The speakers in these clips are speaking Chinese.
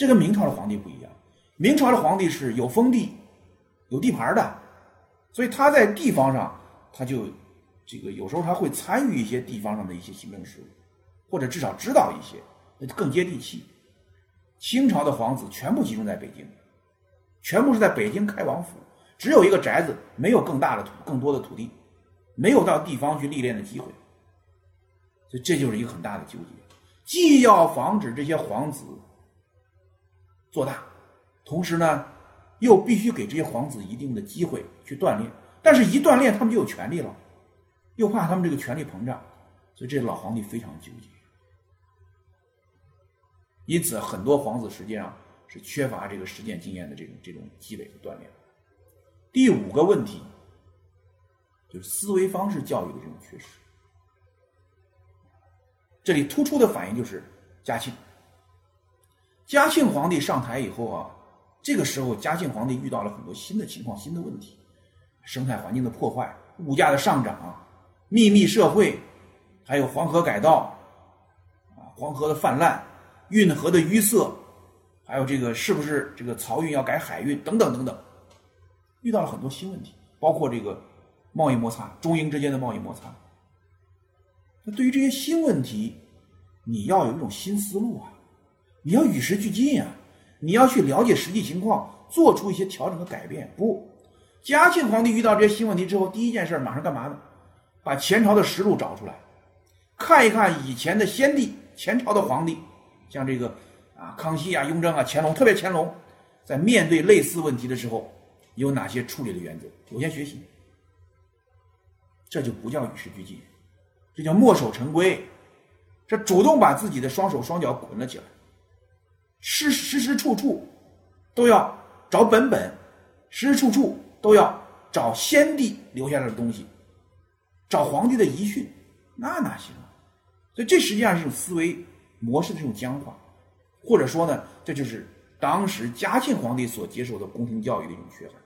这跟明朝的皇帝不一样。明朝的皇帝是有封地、有地盘的，所以他在地方上，他就这个有时候他会参与一些地方上的一些行政事务，或者至少知道一些，更接地气。清朝的皇子全部集中在北京，全部是在北京开王府，只有一个宅子，没有更大的土、更多的土地，没有到地方去历练的机会，所以这就是一个很大的纠结。既要防止这些皇子做大。同时呢，又必须给这些皇子一定的机会去锻炼，但是，一锻炼他们就有权利了，又怕他们这个权力膨胀，所以这老皇帝非常纠结。因此，很多皇子实际上是缺乏这个实践经验的这种这种积累和锻炼。第五个问题就是思维方式教育的这种缺失。这里突出的反应就是嘉庆。嘉庆皇帝上台以后啊。这个时候，嘉庆皇帝遇到了很多新的情况、新的问题，生态环境的破坏、物价的上涨、秘密社会，还有黄河改道，啊，黄河的泛滥、运河的淤塞，还有这个是不是这个漕运要改海运等等等等，遇到了很多新问题，包括这个贸易摩擦，中英之间的贸易摩擦。那对于这些新问题，你要有一种新思路啊，你要与时俱进啊。你要去了解实际情况，做出一些调整和改变。不，嘉庆皇帝遇到这些新问题之后，第一件事马上干嘛呢？把前朝的实录找出来，看一看以前的先帝、前朝的皇帝，像这个啊康熙啊、雍正啊、乾隆，特别乾隆，在面对类似问题的时候，有哪些处理的原则？首先学习，这就不叫与时俱进，这叫墨守成规，这主动把自己的双手双脚捆了起来。时时时处处都要找本本，时时处处都要找先帝留下来的东西，找皇帝的遗训，那哪行啊？所以这实际上是一种思维模式的这种僵化，或者说呢，这就是当时嘉庆皇帝所接受的宫廷教育的一种缺憾。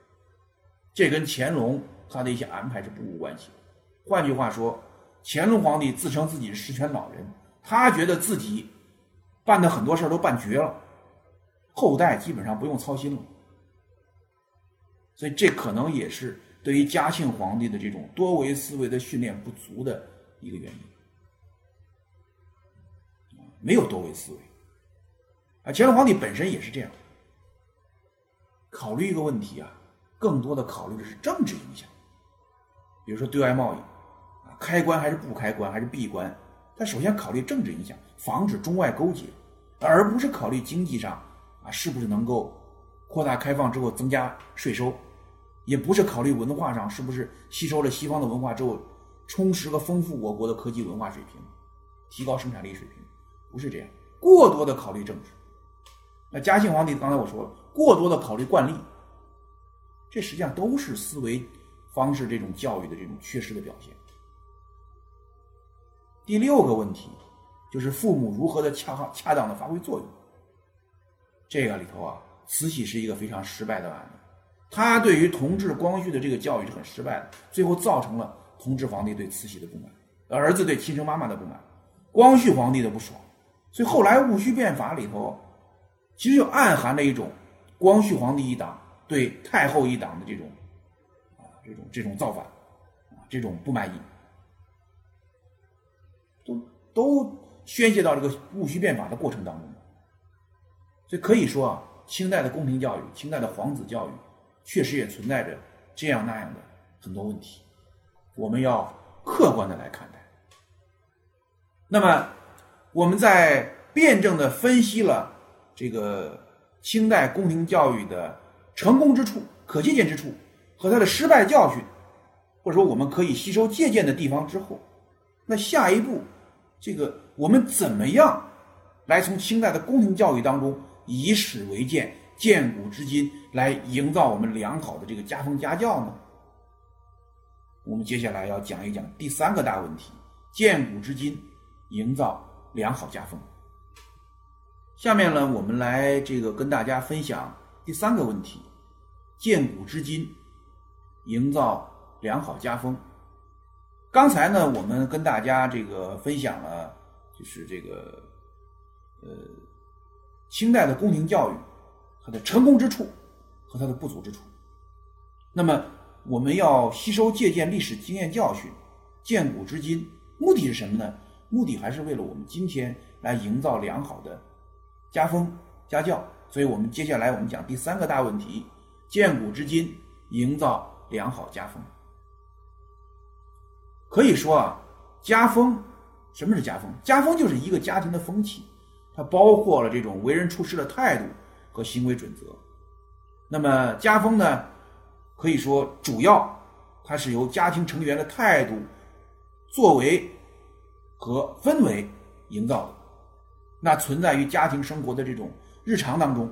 这跟乾隆他的一些安排是不无关系。换句话说，乾隆皇帝自称自己是十全老人，他觉得自己办的很多事儿都办绝了。后代基本上不用操心了，所以这可能也是对于嘉庆皇帝的这种多维思维的训练不足的一个原因。没有多维思维啊，乾隆皇帝本身也是这样，考虑一个问题啊，更多的考虑的是政治影响，比如说对外贸易啊，开关还是不开关，还是闭关，他首先考虑政治影响，防止中外勾结，而不是考虑经济上。啊，是不是能够扩大开放之后增加税收？也不是考虑文化上是不是吸收了西方的文化之后充实和丰富我国的科技文化水平，提高生产力水平，不是这样。过多的考虑政治，那嘉庆皇帝刚才我说了，过多的考虑惯例，这实际上都是思维方式这种教育的这种缺失的表现。第六个问题就是父母如何的恰好恰当的发挥作用。这个里头啊，慈禧是一个非常失败的案例。他对于同治、光绪的这个教育是很失败的，最后造成了同治皇帝对慈禧的不满，儿子对亲生妈妈的不满，光绪皇帝的不爽。所以后来戊戌变法里头，其实就暗含着一种光绪皇帝一党对太后一党的这种啊这种这种造反啊这种不满意，都都宣泄到这个戊戌变法的过程当中。所以可以说啊，清代的宫廷教育、清代的皇子教育，确实也存在着这样那样的很多问题，我们要客观的来看待。那么，我们在辩证的分析了这个清代宫廷教育的成功之处、可借鉴之处和它的失败教训，或者说我们可以吸收借鉴的地方之后，那下一步，这个我们怎么样来从清代的宫廷教育当中？以史为鉴，鉴古知今，来营造我们良好的这个家风家教呢？我们接下来要讲一讲第三个大问题：鉴古知今，营造良好家风。下面呢，我们来这个跟大家分享第三个问题：鉴古知今，营造良好家风。刚才呢，我们跟大家这个分享了，就是这个，呃。清代的宫廷教育它的成功之处和它的不足之处。那么，我们要吸收借鉴历史经验教训，鉴古知今，目的是什么呢？目的还是为了我们今天来营造良好的家风家教。所以我们接下来我们讲第三个大问题：鉴古知今，营造良好家风。可以说啊，家风，什么是家风？家风就是一个家庭的风气，它包括了这种为人处事的态度和行为准则。那么家风呢，可以说主要它是由家庭成员的态度、作为和氛围营造的。那存在于家庭生活的这种日常当中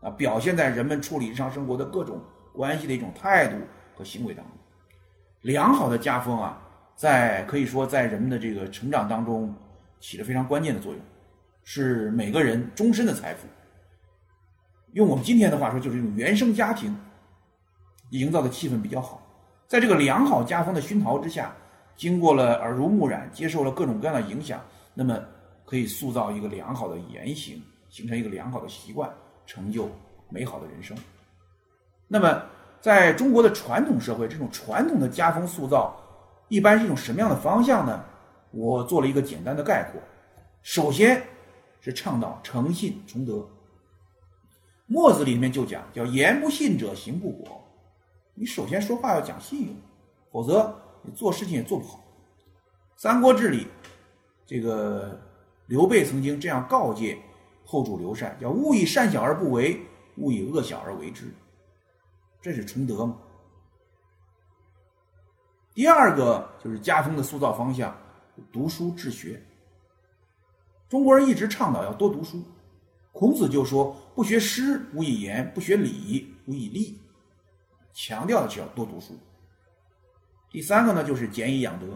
啊，表现在人们处理日常生活的各种关系的一种态度和行为当中。良好的家风啊。在可以说，在人们的这个成长当中，起了非常关键的作用，是每个人终身的财富。用我们今天的话说，就是一种原生家庭营造的气氛比较好。在这个良好家风的熏陶之下，经过了耳濡目染，接受了各种各样的影响，那么可以塑造一个良好的言行，形成一个良好的习惯，成就美好的人生。那么，在中国的传统社会，这种传统的家风塑造。一般是一种什么样的方向呢？我做了一个简单的概括。首先是倡导诚信崇德。墨子里面就讲，叫言不信者行不果。你首先说话要讲信用，否则你做事情也做不好。三国志里，这个刘备曾经这样告诫后主刘禅，叫勿以善小而不为，勿以恶小而为之。这是崇德嘛？第二个就是家风的塑造方向，读书治学。中国人一直倡导要多读书，孔子就说：“不学诗，无以言；不学礼，无以立。”强调的是要多读书。第三个呢，就是俭以养德。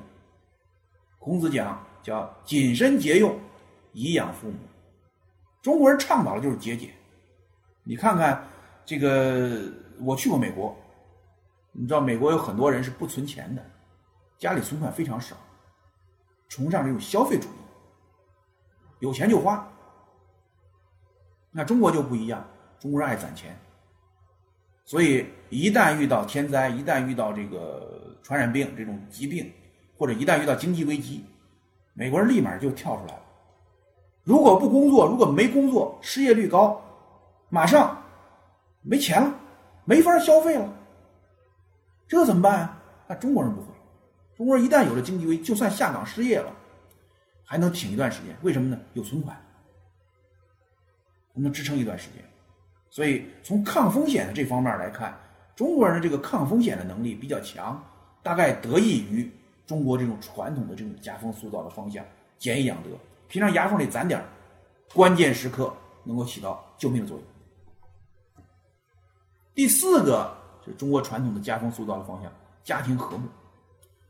孔子讲叫谨慎节用，以养父母。中国人倡导的就是节俭。你看看这个，我去过美国。你知道美国有很多人是不存钱的，家里存款非常少，崇尚这种消费主义，有钱就花。那中国就不一样，中国人爱攒钱，所以一旦遇到天灾，一旦遇到这个传染病这种疾病，或者一旦遇到经济危机，美国人立马就跳出来了。如果不工作，如果没工作，失业率高，马上没钱了，没法消费了。这怎么办啊？那中国人不会，中国人一旦有了经济危机，就算下岗失业了，还能挺一段时间。为什么呢？有存款，能支撑一段时间。所以从抗风险的这方面来看，中国人的这个抗风险的能力比较强，大概得益于中国这种传统的这种家风塑造的方向，俭以养德，平常牙缝里攒点关键时刻能够起到救命的作用。第四个。是中国传统的家风塑造的方向，家庭和睦。《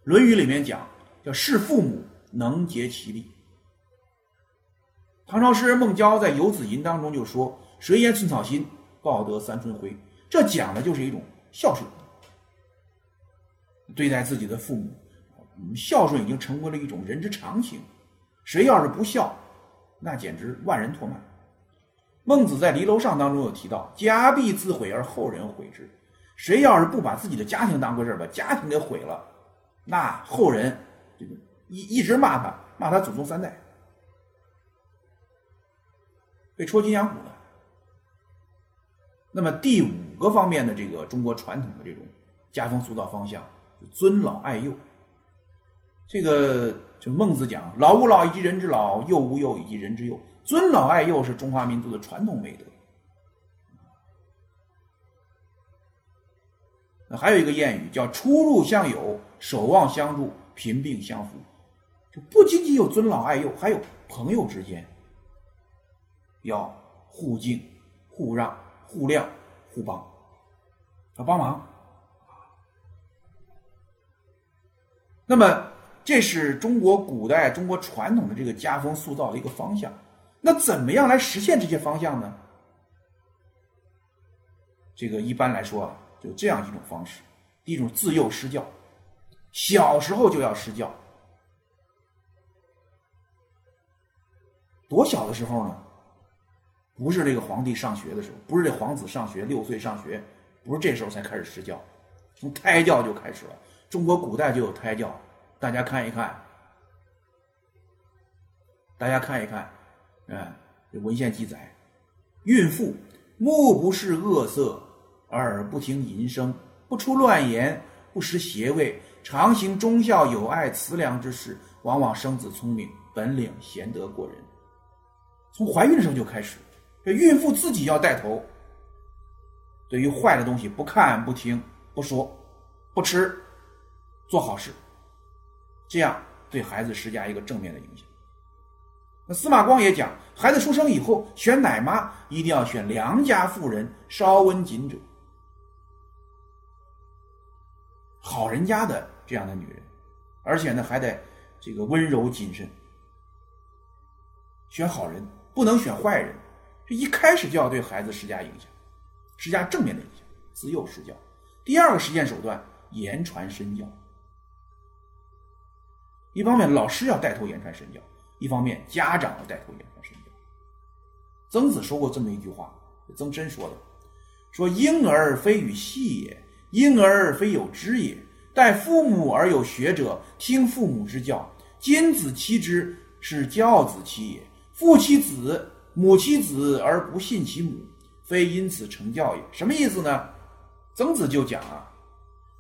论语》里面讲，叫事父母能竭其力。唐朝诗人孟郊在《游子吟》当中就说：“谁言寸草心，报得三春晖。”这讲的就是一种孝顺，对待自己的父母，孝顺已经成为了一种人之常情。谁要是不孝，那简直万人唾骂。孟子在《离楼上》当中有提到：“家必自毁而后人毁之。”谁要是不把自己的家庭当回事把家庭给毁了，那后人这个一一直骂他，骂他祖宗三代，被戳金牙骨的。那么第五个方面的这个中国传统的这种家风塑造方向，尊老爱幼。这个就孟子讲：“老吾老以及人之老，幼吾幼以及人之幼。”尊老爱幼是中华民族的传统美德。还有一个谚语叫“出入相友，守望相助，贫病相扶”，就不仅仅有尊老爱幼，还有朋友之间要互敬、互让、互谅、互帮，要帮忙。那么，这是中国古代、中国传统的这个家风塑造的一个方向。那怎么样来实现这些方向呢？这个一般来说啊。就这样一种方式，第一种自幼施教，小时候就要施教。多小的时候呢？不是这个皇帝上学的时候，不是这皇子上学六岁上学，不是这时候才开始施教，从胎教就开始了。中国古代就有胎教，大家看一看，大家看一看，嗯，文献记载，孕妇目不视恶色，耳不听淫声，不出乱言，不食邪味，常行忠孝友爱慈良之事，往往生子聪明，本领贤德过人。从怀孕的时候就开始。这孕妇自己要带头，对于坏的东西不看、不听、不说、不吃，做好事，这样对孩子施加一个正面的影响。那司马光也讲，孩子出生以后选奶妈一定要选良家妇人，稍温谨者，好人家的这样的女人，而且呢还得这个温柔谨慎，选好人，不能选坏人。这一开始就要对孩子施加影响，施加正面的影响，自幼施教。第二个实践手段，言传身教。一方面老师要带头言传身教，一方面家长要带头言传身教。曾子说过这么一句话，曾参说的，说婴儿非与戏也，婴儿非有知也。待父母而有学者，听父母之教。今子欺之，是教子欺也。父其子。母其子而不信其母，非因此成教也。什么意思呢？曾子就讲啊，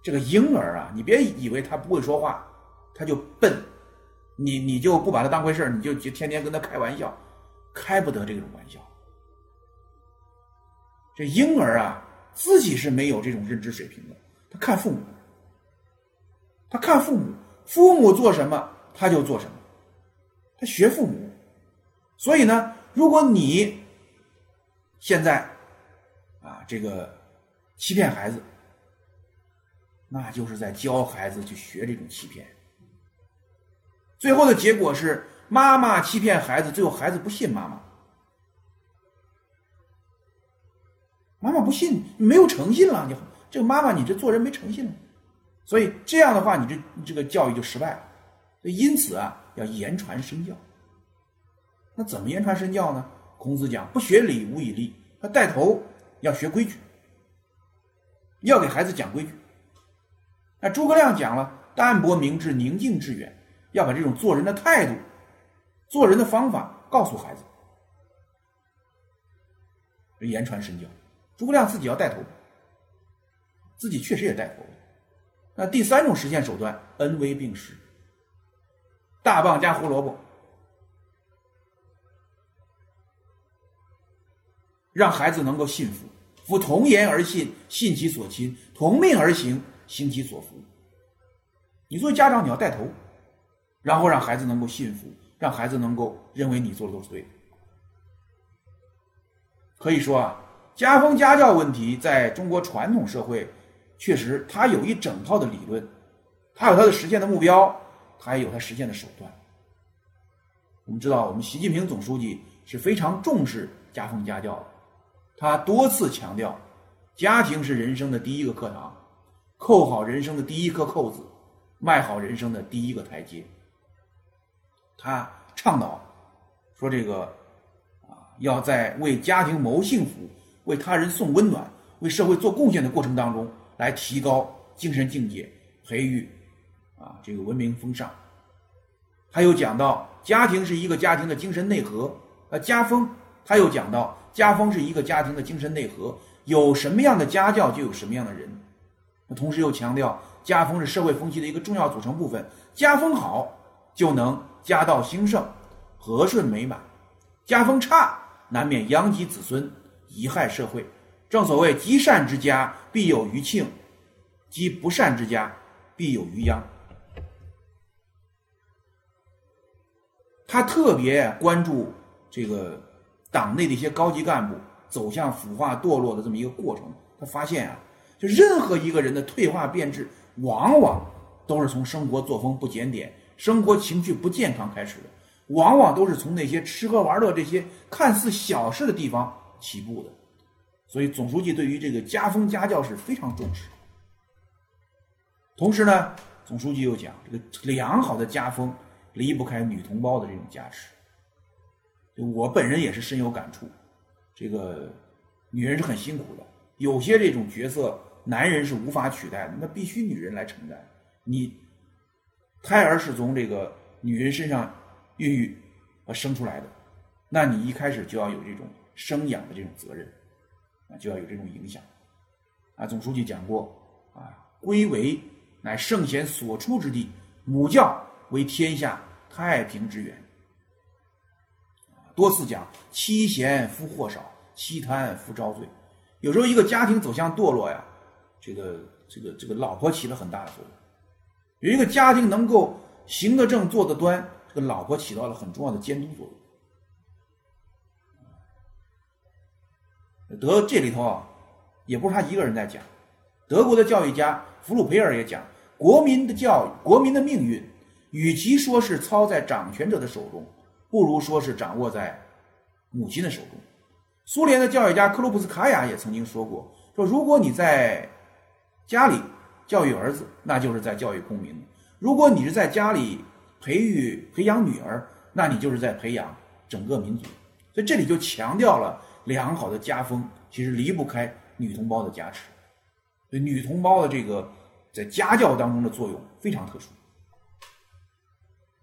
这个婴儿啊，你别以为他不会说话，他就笨，你你就不把他当回事你就就天天跟他开玩笑，开不得这种玩笑。这婴儿啊，自己是没有这种认知水平的，他看父母，他看父母，父母做什么他就做什么，他学父母，所以呢。如果你现在啊，这个欺骗孩子，那就是在教孩子去学这种欺骗。最后的结果是，妈妈欺骗孩子，最后孩子不信妈妈，妈妈不信，没有诚信了。你这个妈妈，你这做人没诚信了，所以这样的话，你这这个教育就失败了。所以因此啊，要言传身教。那怎么言传身教呢？孔子讲：“不学礼，无以立。”他带头要学规矩，要给孩子讲规矩。那诸葛亮讲了：“淡泊明志，宁静致远。”要把这种做人的态度、做人的方法告诉孩子，言传身教。诸葛亮自己要带头，自己确实也带头。那第三种实现手段，恩威并施，大棒加胡萝卜。让孩子能够信服，夫同言而信，信其所亲；同命而行，行其所服。你作为家长，你要带头，然后让孩子能够信服，让孩子能够认为你做的都是对的。可以说啊，家风家教问题在中国传统社会，确实它有一整套的理论，它有它的实现的目标，它也有它实现的手段。我们知道，我们习近平总书记是非常重视家风家教的。他多次强调，家庭是人生的第一个课堂，扣好人生的第一颗扣子，迈好人生的第一个台阶。他倡导说：“这个啊，要在为家庭谋幸福、为他人送温暖、为社会做贡献的过程当中，来提高精神境界，培育啊这个文明风尚。”他又讲到，家庭是一个家庭的精神内核，呃，家风。他又讲到。家风是一个家庭的精神内核，有什么样的家教，就有什么样的人。那同时又强调，家风是社会风气的一个重要组成部分。家风好，就能家道兴盛、和顺美满；家风差，难免殃及子孙、贻害社会。正所谓，积善之家必有余庆，积不善之家必有余殃。他特别关注这个。党内的一些高级干部走向腐化堕落的这么一个过程，他发现啊，就任何一个人的退化变质，往往都是从生活作风不检点、生活情趣不健康开始的，往往都是从那些吃喝玩乐这些看似小事的地方起步的。所以，总书记对于这个家风家教是非常重视。同时呢，总书记又讲，这个良好的家风离不开女同胞的这种加持。我本人也是深有感触，这个女人是很辛苦的，有些这种角色男人是无法取代的，那必须女人来承担。你胎儿是从这个女人身上孕育和生出来的，那你一开始就要有这种生养的这种责任，啊，就要有这种影响。啊，总书记讲过，啊，归为乃圣贤所出之地，母教为天下太平之源。多次讲妻贤夫祸少，妻贪夫遭罪。有时候一个家庭走向堕落呀，这个这个这个老婆起了很大的作用。有一个家庭能够行得正坐得端，这个老婆起到了很重要的监督作用。德这里头啊，也不是他一个人在讲，德国的教育家弗鲁培尔也讲，国民的教育，国民的命运，与其说是操在掌权者的手中。不如说是掌握在母亲的手中。苏联的教育家克鲁普斯卡娅也曾经说过：“说如果你在家里教育儿子，那就是在教育公民；如果你是在家里培育培养女儿，那你就是在培养整个民族。”所以这里就强调了良好的家风其实离不开女同胞的加持。所以女同胞的这个在家教当中的作用非常特殊。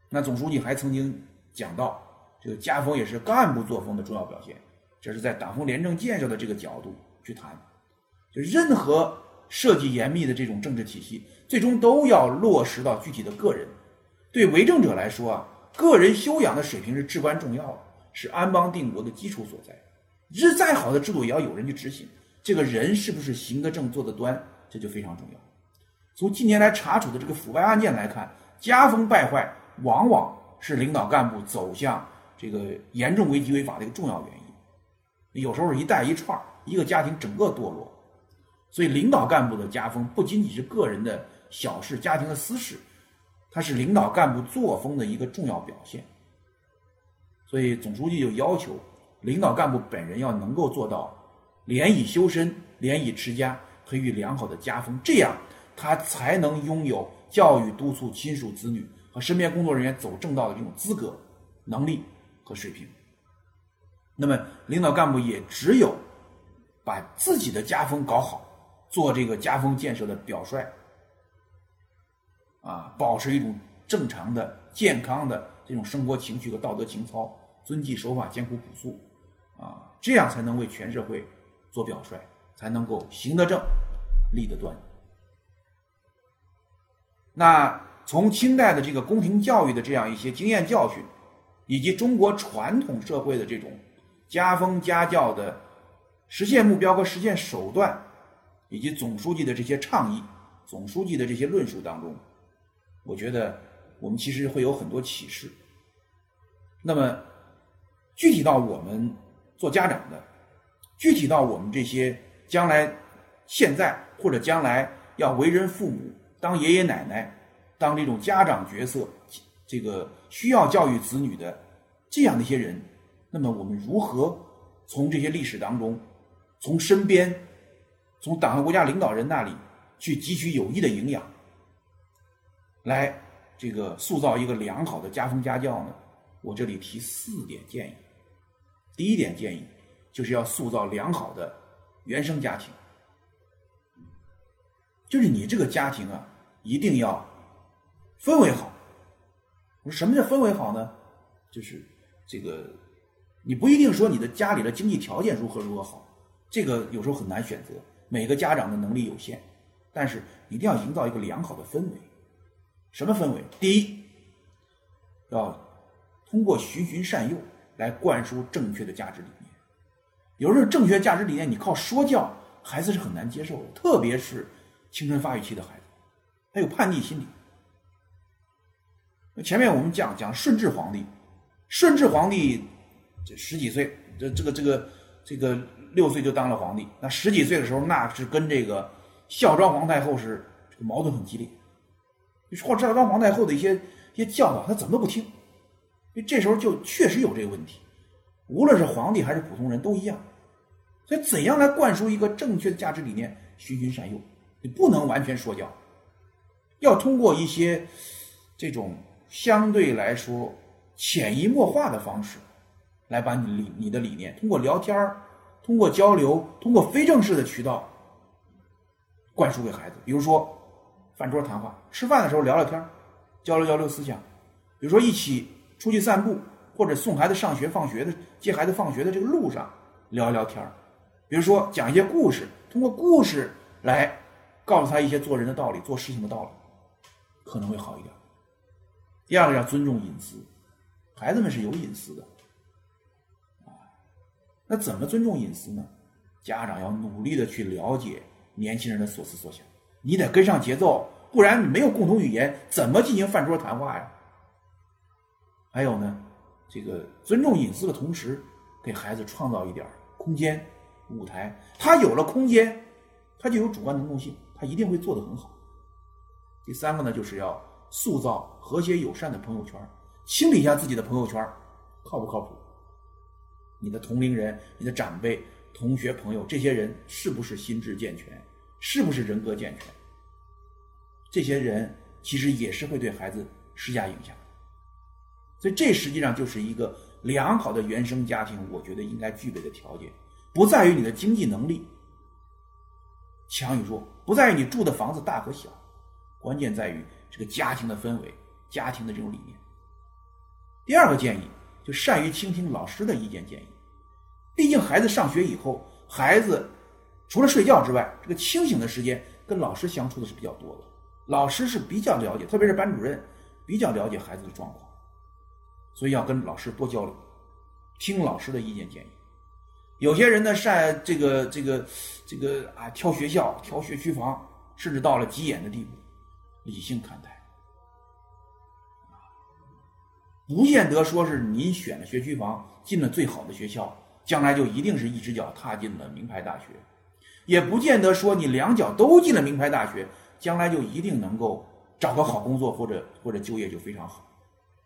那总书记还曾经。讲到这个家风也是干部作风的重要表现，这是在党风廉政建设的这个角度去谈。就任何设计严密的这种政治体系，最终都要落实到具体的个人。对为政者来说啊，个人修养的水平是至关重要的，是安邦定国的基础所在。是再好的制度，也要有人去执行。这个人是不是行得正、坐得端，这就非常重要。从近年来查处的这个腐败案件来看，家风败坏往往。是领导干部走向这个严重违纪违法的一个重要原因。有时候一带一串一个家庭整个堕落。所以，领导干部的家风不仅仅是个人的小事、家庭的私事，它是领导干部作风的一个重要表现。所以，总书记就要求领导干部本人要能够做到廉以修身、廉以持家，培育良好的家风，这样他才能拥有教育督促亲属子女。和身边工作人员走正道的这种资格、能力和水平，那么领导干部也只有把自己的家风搞好，做这个家风建设的表率，啊，保持一种正常的、健康的这种生活情趣和道德情操，遵纪守法、艰苦朴素，啊，这样才能为全社会做表率，才能够行得正、立得端。那。从清代的这个宫廷教育的这样一些经验教训，以及中国传统社会的这种家风家教的实现目标和实现手段，以及总书记的这些倡议、总书记的这些论述当中，我觉得我们其实会有很多启示。那么，具体到我们做家长的，具体到我们这些将来、现在或者将来要为人父母、当爷爷奶奶。当这种家长角色，这个需要教育子女的这样的一些人，那么我们如何从这些历史当中，从身边，从党和国家领导人那里去汲取有益的营养，来这个塑造一个良好的家风家教呢？我这里提四点建议。第一点建议就是要塑造良好的原生家庭，就是你这个家庭啊，一定要。氛围好，我说什么叫氛围好呢？就是这个，你不一定说你的家里的经济条件如何如何好，这个有时候很难选择。每个家长的能力有限，但是一定要营造一个良好的氛围。什么氛围？第一，要通过循循善诱来灌输正确的价值理念。有时候正确价值理念你靠说教，孩子是很难接受的，特别是青春发育期的孩子，他有叛逆心理。前面我们讲讲顺治皇帝，顺治皇帝这十几岁，这这个这个这个六岁就当了皇帝。那十几岁的时候，那是跟这个孝庄皇太后是这个矛盾很激烈。或孝庄皇太后的一些一些教导，他怎么都不听。因为这时候就确实有这个问题，无论是皇帝还是普通人都一样。所以，怎样来灌输一个正确的价值理念？循循善诱，你不能完全说教，要通过一些这种。相对来说，潜移默化的方式，来把你理你的理念通过聊天儿通过交流，通过非正式的渠道灌输给孩子。比如说，饭桌谈话，吃饭的时候聊聊天儿交流交流思想；比如说，一起出去散步，或者送孩子上学、放学的接孩子放学的这个路上聊一聊天儿比如说，讲一些故事，通过故事来告诉他一些做人的道理、做事情的道理，可能会好一点。第二个要尊重隐私，孩子们是有隐私的。那怎么尊重隐私呢？家长要努力的去了解年轻人的所思所想，你得跟上节奏，不然你没有共同语言，怎么进行饭桌谈话呀？还有呢，这个尊重隐私的同时，给孩子创造一点空间、舞台，他有了空间，他就有主观能动性，他一定会做得很好。第三个呢，就是要塑造和谐友善的朋友圈，清理一下自己的朋友圈，靠不靠谱？你的同龄人、你的长辈、同学、朋友，这些人是不是心智健全？是不是人格健全？这些人其实也是会对孩子施加影响。所以，这实际上就是一个良好的原生家庭，我觉得应该具备的条件，不在于你的经济能力强与弱，不在于你住的房子大和小，关键在于这个家庭的氛围、家庭的这种理念。第二个建议。就善于倾听老师的意见建议，毕竟孩子上学以后，孩子除了睡觉之外，这个清醒的时间跟老师相处的是比较多的。老师是比较了解，特别是班主任比较了解孩子的状况，所以要跟老师多交流，听老师的意见建议。有些人呢善这个这个这个啊挑学校、挑学区房，甚至到了急眼的地步，理性看待。不见得说是您选了学区房，进了最好的学校，将来就一定是一只脚踏进了名牌大学；也不见得说你两脚都进了名牌大学，将来就一定能够找个好工作或者或者就业就非常好。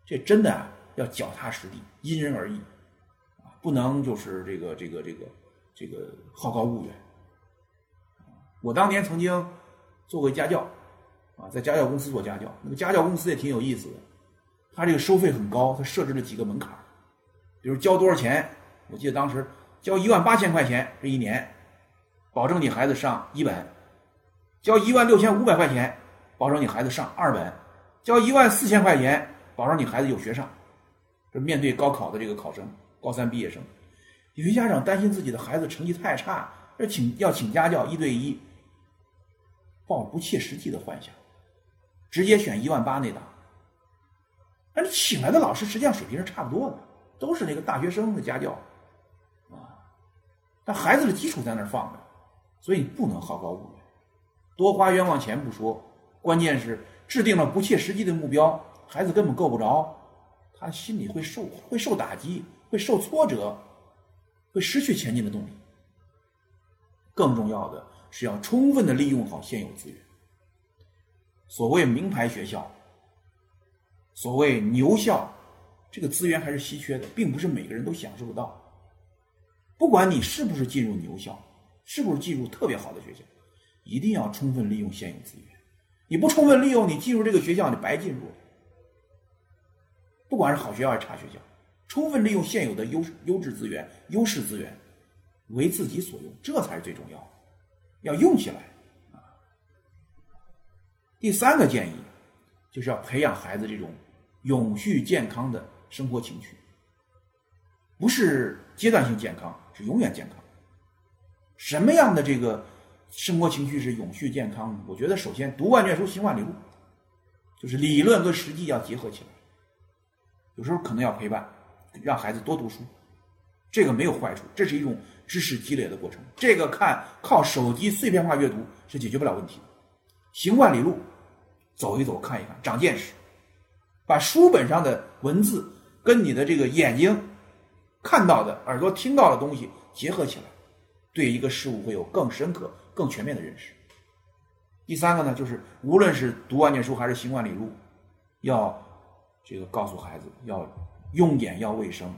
这真的啊，要脚踏实地，因人而异，啊，不能就是这个这个这个这个好高骛远。我当年曾经做过家教，啊，在家教公司做家教，那个家教公司也挺有意思的。他这个收费很高，他设置了几个门槛比如交多少钱？我记得当时交一万八千块钱这一年，保证你孩子上一本；交一万六千五百块钱，保证你孩子上二本；交一万四千块钱，保证你孩子有学上。这面对高考的这个考生，高三毕业生，有些家长担心自己的孩子成绩太差，要请要请家教一对一，抱不切实际的幻想，直接选一万八那档。那你请来的老师实际上水平是差不多的，都是那个大学生的家教，啊，但孩子的基础在那儿放着，所以你不能好高骛远，多花冤枉钱不说，关键是制定了不切实际的目标，孩子根本够不着，他心里会受会受打击，会受挫折，会失去前进的动力。更重要的是要充分的利用好现有资源，所谓名牌学校。所谓牛校，这个资源还是稀缺的，并不是每个人都享受得到。不管你是不是进入牛校，是不是进入特别好的学校，一定要充分利用现有资源。你不充分利用，你进入这个学校，你白进入了。不管是好学校还是差学校，充分利用现有的优优质资源、优势资源，为自己所用，这才是最重要的。要用起来！第三个建议，就是要培养孩子这种。永续健康的生活情趣，不是阶段性健康，是永远健康。什么样的这个生活情趣是永续健康？我觉得首先读万卷书，行万里路，就是理论和实际要结合起来。有时候可能要陪伴，让孩子多读书，这个没有坏处，这是一种知识积累的过程。这个看靠手机碎片化阅读是解决不了问题的。行万里路，走一走，看一看，长见识。把书本上的文字跟你的这个眼睛看到的、耳朵听到的东西结合起来，对一个事物会有更深刻、更全面的认识。第三个呢，就是无论是读万卷书还是行万里路，要这个告诉孩子要用眼要卫生，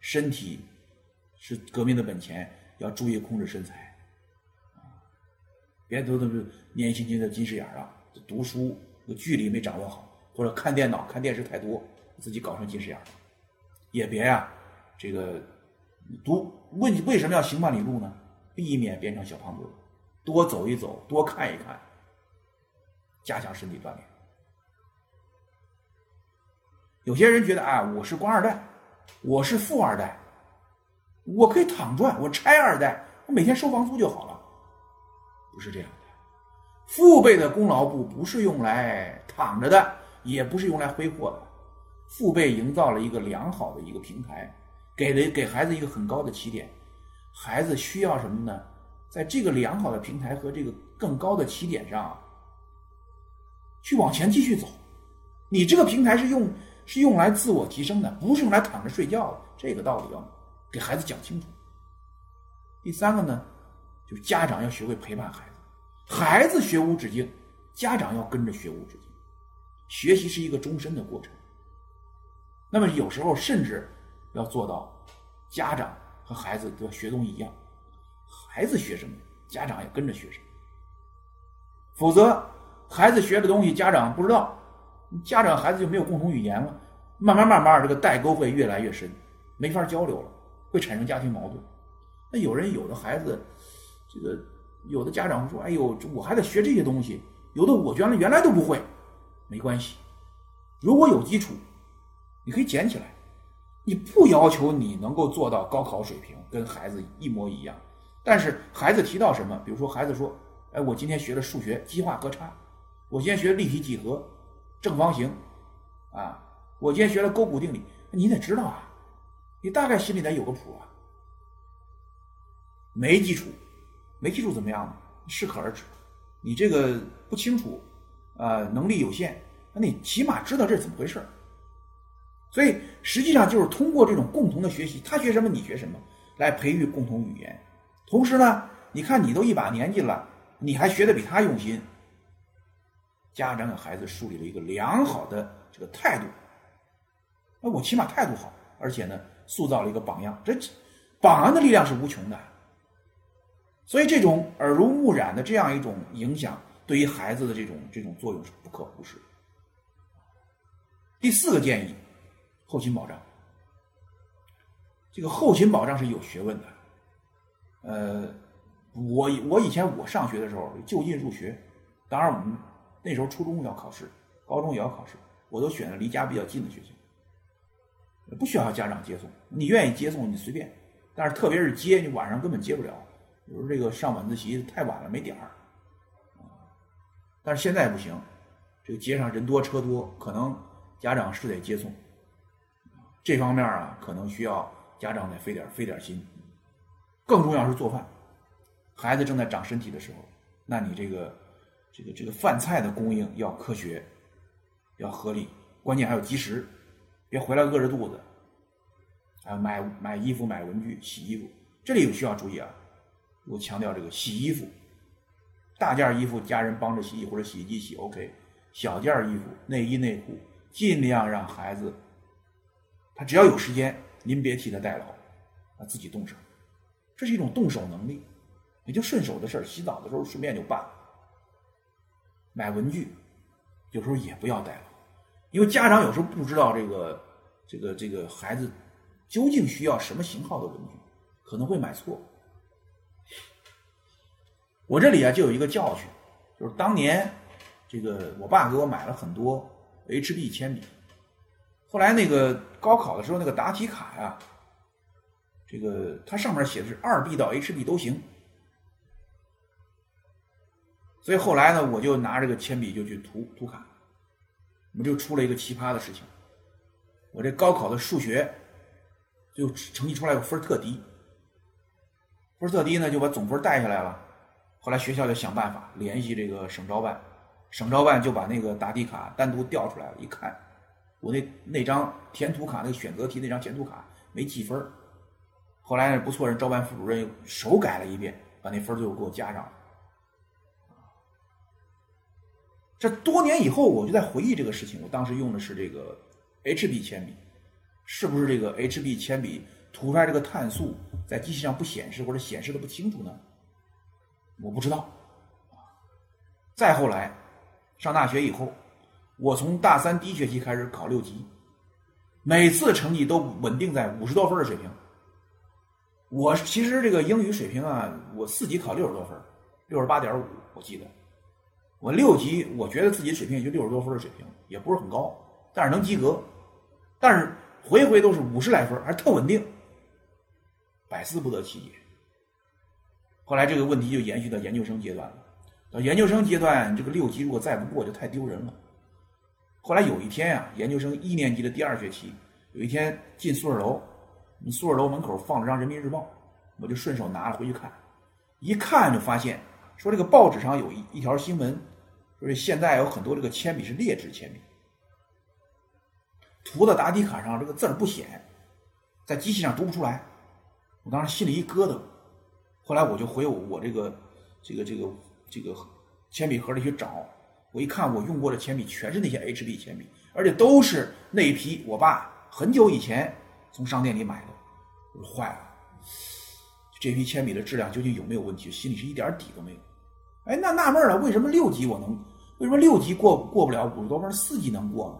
身体是革命的本钱，要注意控制身材，别都都是年年轻轻的近视眼啊，读书距离没掌握好。或者看电脑、看电视太多，自己搞成近视眼了，也别呀，这个读问为什么要行万里路呢？避免变成小胖墩，多走一走，多看一看，加强身体锻炼。有些人觉得啊，我是官二代，我是富二代，我可以躺赚，我拆二代，我每天收房租就好了。不是这样，父辈的功劳簿不是用来躺着的，也不是用来挥霍的。父辈营造了一个良好的一个平台，给了给孩子一个很高的起点。孩子需要什么呢？在这个良好的平台和这个更高的起点上，去往前继续走。你这个平台是用。是用来自我提升的，不是用来躺着睡觉的。这个道理要给孩子讲清楚。第三个呢，就是家长要学会陪伴孩子，孩子学无止境，家长要跟着学无止境。学习是一个终身的过程。那么有时候甚至要做到，家长和孩子都要学东西一样，孩子学什么，家长也跟着学什么。否则，孩子学的东西家长不知道。家长孩子就没有共同语言了，慢慢慢慢，这个代沟会越来越深，没法交流了，会产生家庭矛盾。那有人有的孩子，这个有的家长会说：“哎呦，我还得学这些东西，有的我原来原来都不会。”没关系，如果有基础，你可以捡起来。你不要求你能够做到高考水平，跟孩子一模一样。但是孩子提到什么，比如说孩子说：“哎，我今天学了数学奇化和差，我今天学立体几何。”正方形，啊，我今天学了勾股定理，你得知道啊，你大概心里得有个谱啊。没基础，没记住怎么样？适可而止。你这个不清楚，啊，能力有限，那你起码知道这是怎么回事所以实际上就是通过这种共同的学习，他学什么你学什么，来培育共同语言。同时呢，你看你都一把年纪了，你还学的比他用心。家长给孩子树立了一个良好的这个态度，那我起码态度好，而且呢，塑造了一个榜样。这榜样的力量是无穷的，所以这种耳濡目染的这样一种影响，对于孩子的这种这种作用是不可忽视的。第四个建议，后勤保障。这个后勤保障是有学问的。呃，我我以前我上学的时候就近入学，当然我们。那时候初中要考试，高中也要考试，我都选了离家比较近的学校，不需要家长接送，你愿意接送你随便，但是特别是接你晚上根本接不了，比如这个上晚自习太晚了没点儿，但是现在不行，这个街上人多车多，可能家长是得接送，这方面啊可能需要家长得费点费点心，更重要是做饭，孩子正在长身体的时候，那你这个。这个这个饭菜的供应要科学，要合理，关键还要及时，别回来饿着肚子。啊，买买衣服、买文具、洗衣服，这里有需要注意啊！我强调这个洗衣服，大件衣服家人帮着洗或者洗衣机洗 OK，小件衣服内衣内裤尽量让孩子，他只要有时间，您别替他代劳，啊，自己动手，这是一种动手能力，也就顺手的事儿，洗澡的时候顺便就办了。买文具，有时候也不要带了，因为家长有时候不知道这个这个这个孩子究竟需要什么型号的文具，可能会买错。我这里啊就有一个教训，就是当年这个我爸给我买了很多 HB 铅笔，后来那个高考的时候那个答题卡呀，这个它上面写的是二 B 到 HB 都行。所以后来呢，我就拿这个铅笔就去涂涂卡，我们就出了一个奇葩的事情。我这高考的数学就成绩出来个分特低，分特低呢就把总分带下来了。后来学校就想办法联系这个省招办，省招办就把那个答题卡单独调出来了，一看我那那张填涂卡那个选择题那张填涂卡没记分后来不错，人招办副主任又手改了一遍，把那分最后给我加上了。这多年以后，我就在回忆这个事情。我当时用的是这个 HB 铅笔，是不是这个 HB 铅笔涂出来这个碳素在机器上不显示，或者显示的不清楚呢？我不知道。再后来，上大学以后，我从大三第一学期开始考六级，每次成绩都稳定在五十多分的水平。我其实这个英语水平啊，我四级考六十多分，六十八点五，我记得。我六级，我觉得自己水平也就六十多分的水平，也不是很高，但是能及格。但是回回都是五十来分，还特稳定，百思不得其解。后来这个问题就延续到研究生阶段了。到研究生阶段，这个六级如果再不过，就太丢人了。后来有一天呀，研究生一年级的第二学期，有一天进宿舍楼。宿舍楼门口放了张人民日报，我就顺手拿了回去看，一看就发现说这个报纸上有一一条新闻，说现在有很多这个铅笔是劣质铅笔，涂的答题卡上这个字儿不显，在机器上读不出来，我当时心里一咯噔，后来我就回我这个这个这个这个铅笔盒里去找，我一看我用过的铅笔全是那些 HB 铅笔，而且都是那一批我爸很久以前。从商店里买的，我说坏了，这批铅笔的质量究竟有没有问题？心里是一点底都没有。哎，那纳闷了，为什么六级我能，为什么六级过过不了五十多分，四级能过呢？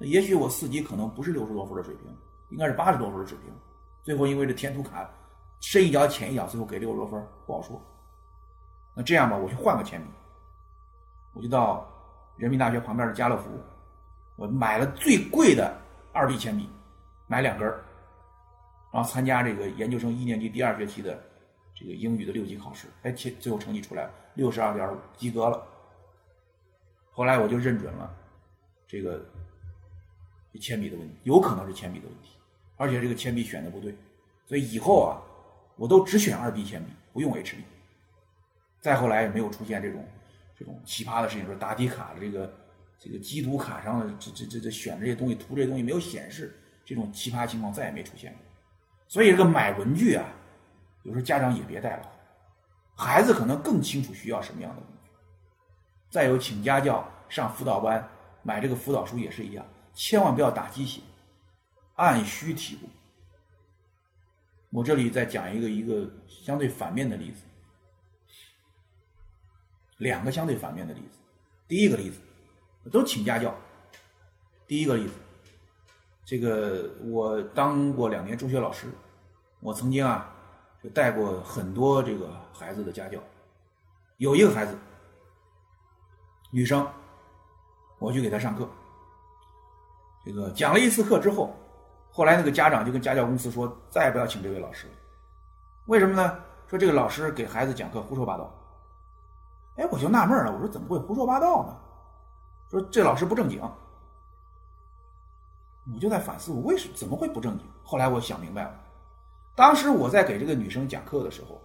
那也许我四级可能不是六十多分的水平，应该是八十多分的水平。最后因为这填涂卡深一脚浅一脚，最后给六十多分，不好说。那这样吧，我去换个铅笔，我就到人民大学旁边的家乐福，我买了最贵的二 B 铅笔。买两根儿然后参加这个研究生一年级第二学期的这个英语的六级考试，哎，最最后成绩出来了，六十二点五，及格了。后来我就认准了这个铅笔的问题，有可能是铅笔的问题，而且这个铅笔选的不对，所以以后啊，我都只选二 B 铅笔，不用 HB。再后来也没有出现这种这种奇葩的事情，说答题卡的这个这个机读卡上的这这这这选这些东西涂这些东西没有显示。这种奇葩情况再也没出现过，所以这个买文具啊，有时候家长也别带了，孩子可能更清楚需要什么样的文具。再有请家教、上辅导班、买这个辅导书也是一样，千万不要打鸡血，按需提供。我这里再讲一个一个相对反面的例子，两个相对反面的例子。第一个例子都请家教，第一个例子。这个我当过两年中学老师，我曾经啊就带过很多这个孩子的家教，有一个孩子，女生，我去给她上课，这个讲了一次课之后，后来那个家长就跟家教公司说再也不要请这位老师了，为什么呢？说这个老师给孩子讲课胡说八道。哎，我就纳闷了，我说怎么会胡说八道呢？说这老师不正经。我就在反思，我为什么怎么会不正经？后来我想明白了，当时我在给这个女生讲课的时候，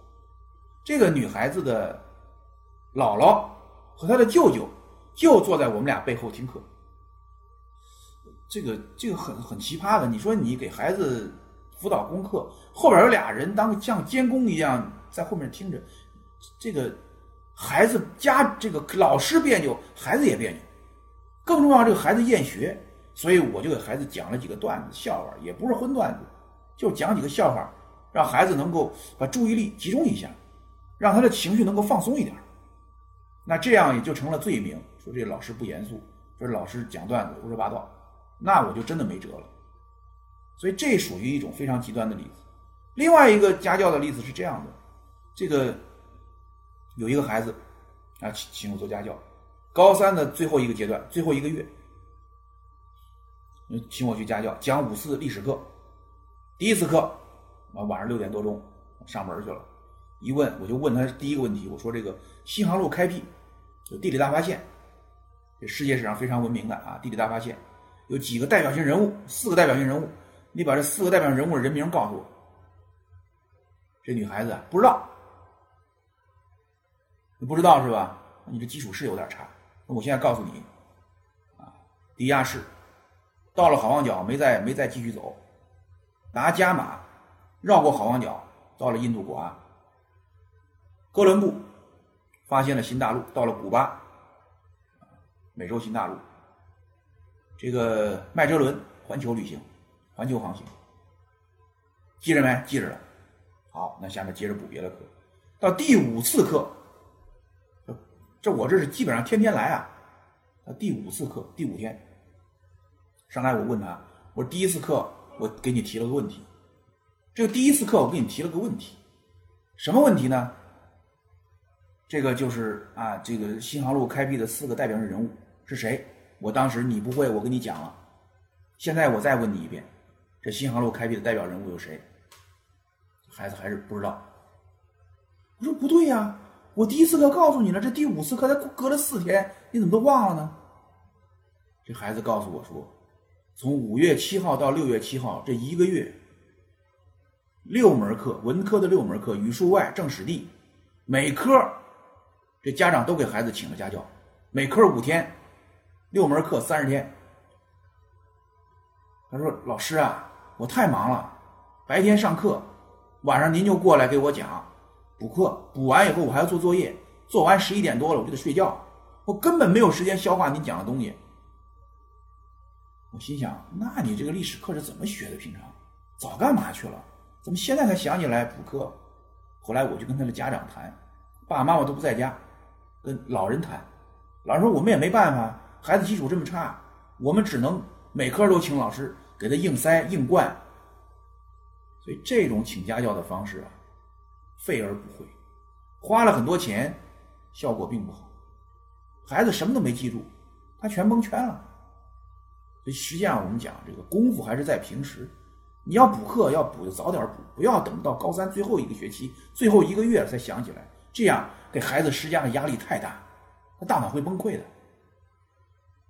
这个女孩子的姥姥和她的舅舅就坐在我们俩背后听课。这个这个很很奇葩的，你说你给孩子辅导功课，后边有俩人当像监工一样在后面听着，这个孩子家这个老师别扭，孩子也别扭，更重要，这个孩子厌学。所以我就给孩子讲了几个段子、笑话，也不是荤段子，就讲几个笑话，让孩子能够把注意力集中一下，让他的情绪能够放松一点。那这样也就成了罪名，说这老师不严肃，说老师讲段子胡说八道，那我就真的没辙了。所以这属于一种非常极端的例子。另外一个家教的例子是这样的：这个有一个孩子啊，请请我做家教，高三的最后一个阶段，最后一个月。请我去家教讲五次历史课，第一次课啊晚上六点多钟上门去了，一问我就问他第一个问题，我说这个新航路开辟有地理大发现，这世界史上非常闻名的啊地理大发现有几个代表性人物，四个代表性人物，你把这四个代表人物的人名告诉我。这女孩子不知道，你不知道是吧？你这基础是有点差。那我现在告诉你，啊，迪亚士。到了好望角，没再没再继续走，拿加马绕过好望角，到了印度国岸。哥伦布发现了新大陆，到了古巴，美洲新大陆。这个麦哲伦环球旅行，环球航行，记着没？记着了。好，那下面接着补别的课。到第五次课，这我这是基本上天天来啊。到第五次课，第五天。上来我问他，我说第一次课我给你提了个问题，这个第一次课我给你提了个问题，什么问题呢？这个就是啊，这个新航路开辟的四个代表性人物是谁？我当时你不会，我跟你讲了。现在我再问你一遍，这新航路开辟的代表人物有谁？孩子还是不知道。我说不对呀，我第一次课告诉你了，这第五次课才隔了四天，你怎么都忘了呢？这孩子告诉我说，从五月七号到六月七号这一个月，六门课，文科的六门课，语数外、政史地，每科。这家长都给孩子请了家教，每科五天，六门课三十天。他说：“老师啊，我太忙了，白天上课，晚上您就过来给我讲补课，补完以后我还要做作业，做完十一点多了我就得睡觉，我根本没有时间消化您讲的东西。”我心想：“那你这个历史课是怎么学的？平常早干嘛去了？怎么现在才想起来补课？”后来我就跟他的家长谈，爸爸妈妈都不在家。跟老人谈，老人说我们也没办法，孩子基础这么差，我们只能每科都请老师给他硬塞硬灌。所以这种请家教的方式啊，费而不惠，花了很多钱，效果并不好，孩子什么都没记住，他全蒙圈了。所以实际上我们讲这个功夫还是在平时，你要补课要补就早点补，不要等到高三最后一个学期最后一个月才想起来，这样。给孩子施加的压力太大，他大脑会崩溃的。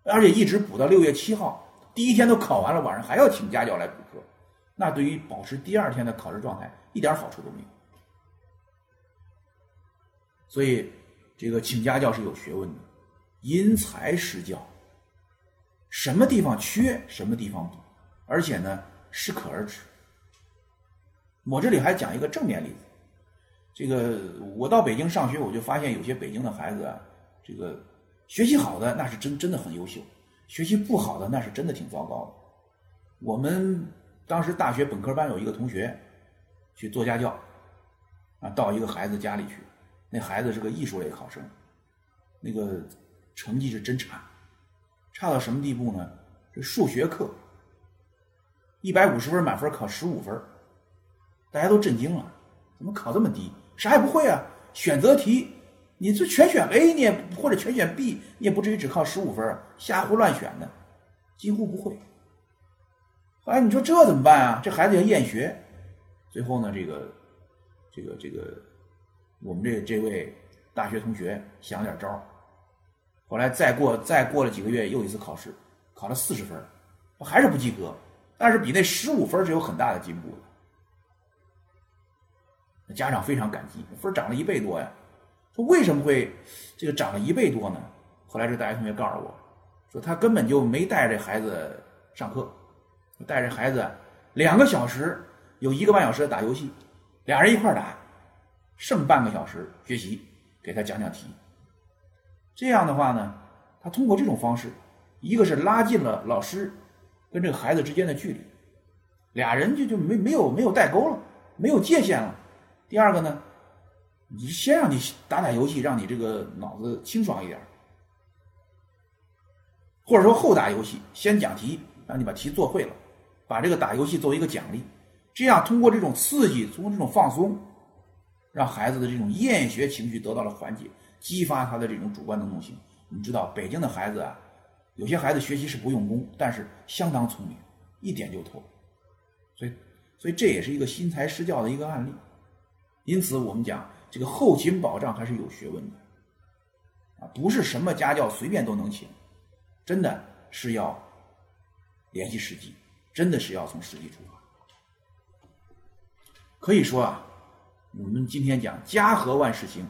而且一直补到六月七号，第一天都考完了，晚上还要请家教来补课，那对于保持第二天的考试状态一点好处都没有。所以，这个请家教是有学问的，因材施教，什么地方缺，什么地方补，而且呢，适可而止。我这里还讲一个正面例子。这个我到北京上学，我就发现有些北京的孩子啊，这个学习好的那是真真的很优秀，学习不好的那是真的挺糟糕的。我们当时大学本科班有一个同学去做家教，啊，到一个孩子家里去，那孩子是个艺术类考生，那个成绩是真差，差到什么地步呢？这数学课一百五十分满分考十五分，大家都震惊了，怎么考这么低？啥也不会啊！选择题，你这全选 A，你也或者全选 B，你也不至于只靠十五分瞎胡乱选的，几乎不会。后来你说这怎么办啊？这孩子要厌学。最后呢，这个，这个，这个，我们这这位大学同学想点招后来再过再过了几个月，又一次考试，考了四十分还是不及格，但是比那十五分是有很大的进步的。家长非常感激，分涨了一倍多呀。为什么会这个涨了一倍多呢？后来这大学同学告诉我，说他根本就没带着孩子上课，带着孩子两个小时有一个半小时打游戏，俩人一块打，剩半个小时学习，给他讲讲题。这样的话呢，他通过这种方式，一个是拉近了老师跟这个孩子之间的距离，俩人就就没没有没有代沟了，没有界限了。第二个呢，你先让你打打游戏，让你这个脑子清爽一点，或者说后打游戏，先讲题，让你把题做会了，把这个打游戏作为一个奖励，这样通过这种刺激，通过这种放松，让孩子的这种厌学情绪得到了缓解，激发他的这种主观能动性。你知道，北京的孩子啊，有些孩子学习是不用功，但是相当聪明，一点就透，所以，所以这也是一个因材施教的一个案例。因此，我们讲这个后勤保障还是有学问的，啊，不是什么家教随便都能请，真的是要联系实际，真的是要从实际出发。可以说啊，我们今天讲家和万事兴，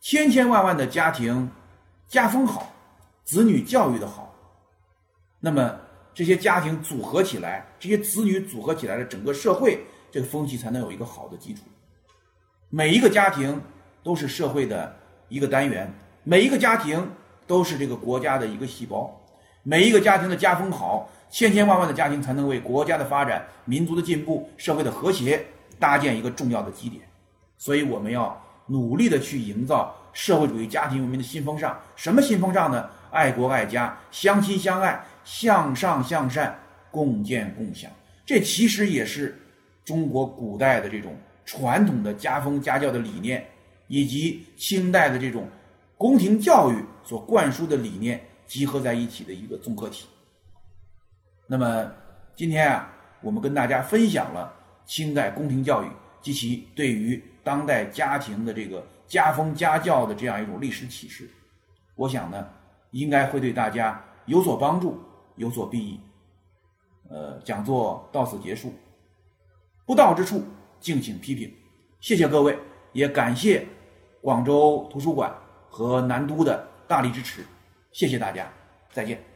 千千万万的家庭家风好，子女教育的好，那么这些家庭组合起来，这些子女组合起来的整个社会这个风气才能有一个好的基础。每一个家庭都是社会的一个单元，每一个家庭都是这个国家的一个细胞。每一个家庭的家风好，千千万万的家庭才能为国家的发展、民族的进步、社会的和谐搭建一个重要的基点。所以，我们要努力的去营造社会主义家庭文明的新风尚。什么新风尚呢？爱国爱家，相亲相爱，向上向善，共建共享。这其实也是中国古代的这种传统的家风家教的理念，以及清代的这种宫廷教育所灌输的理念集合在一起的一个综合体。那么今天啊，我们跟大家分享了清代宫廷教育及其对于当代家庭的这个家风家教的这样一种历史启示。我想呢，应该会对大家有所帮助，有所裨益。呃，讲座到此结束。不到之处，敬请批评。谢谢各位，也感谢广州图书馆和南都的大力支持。谢谢大家，再见。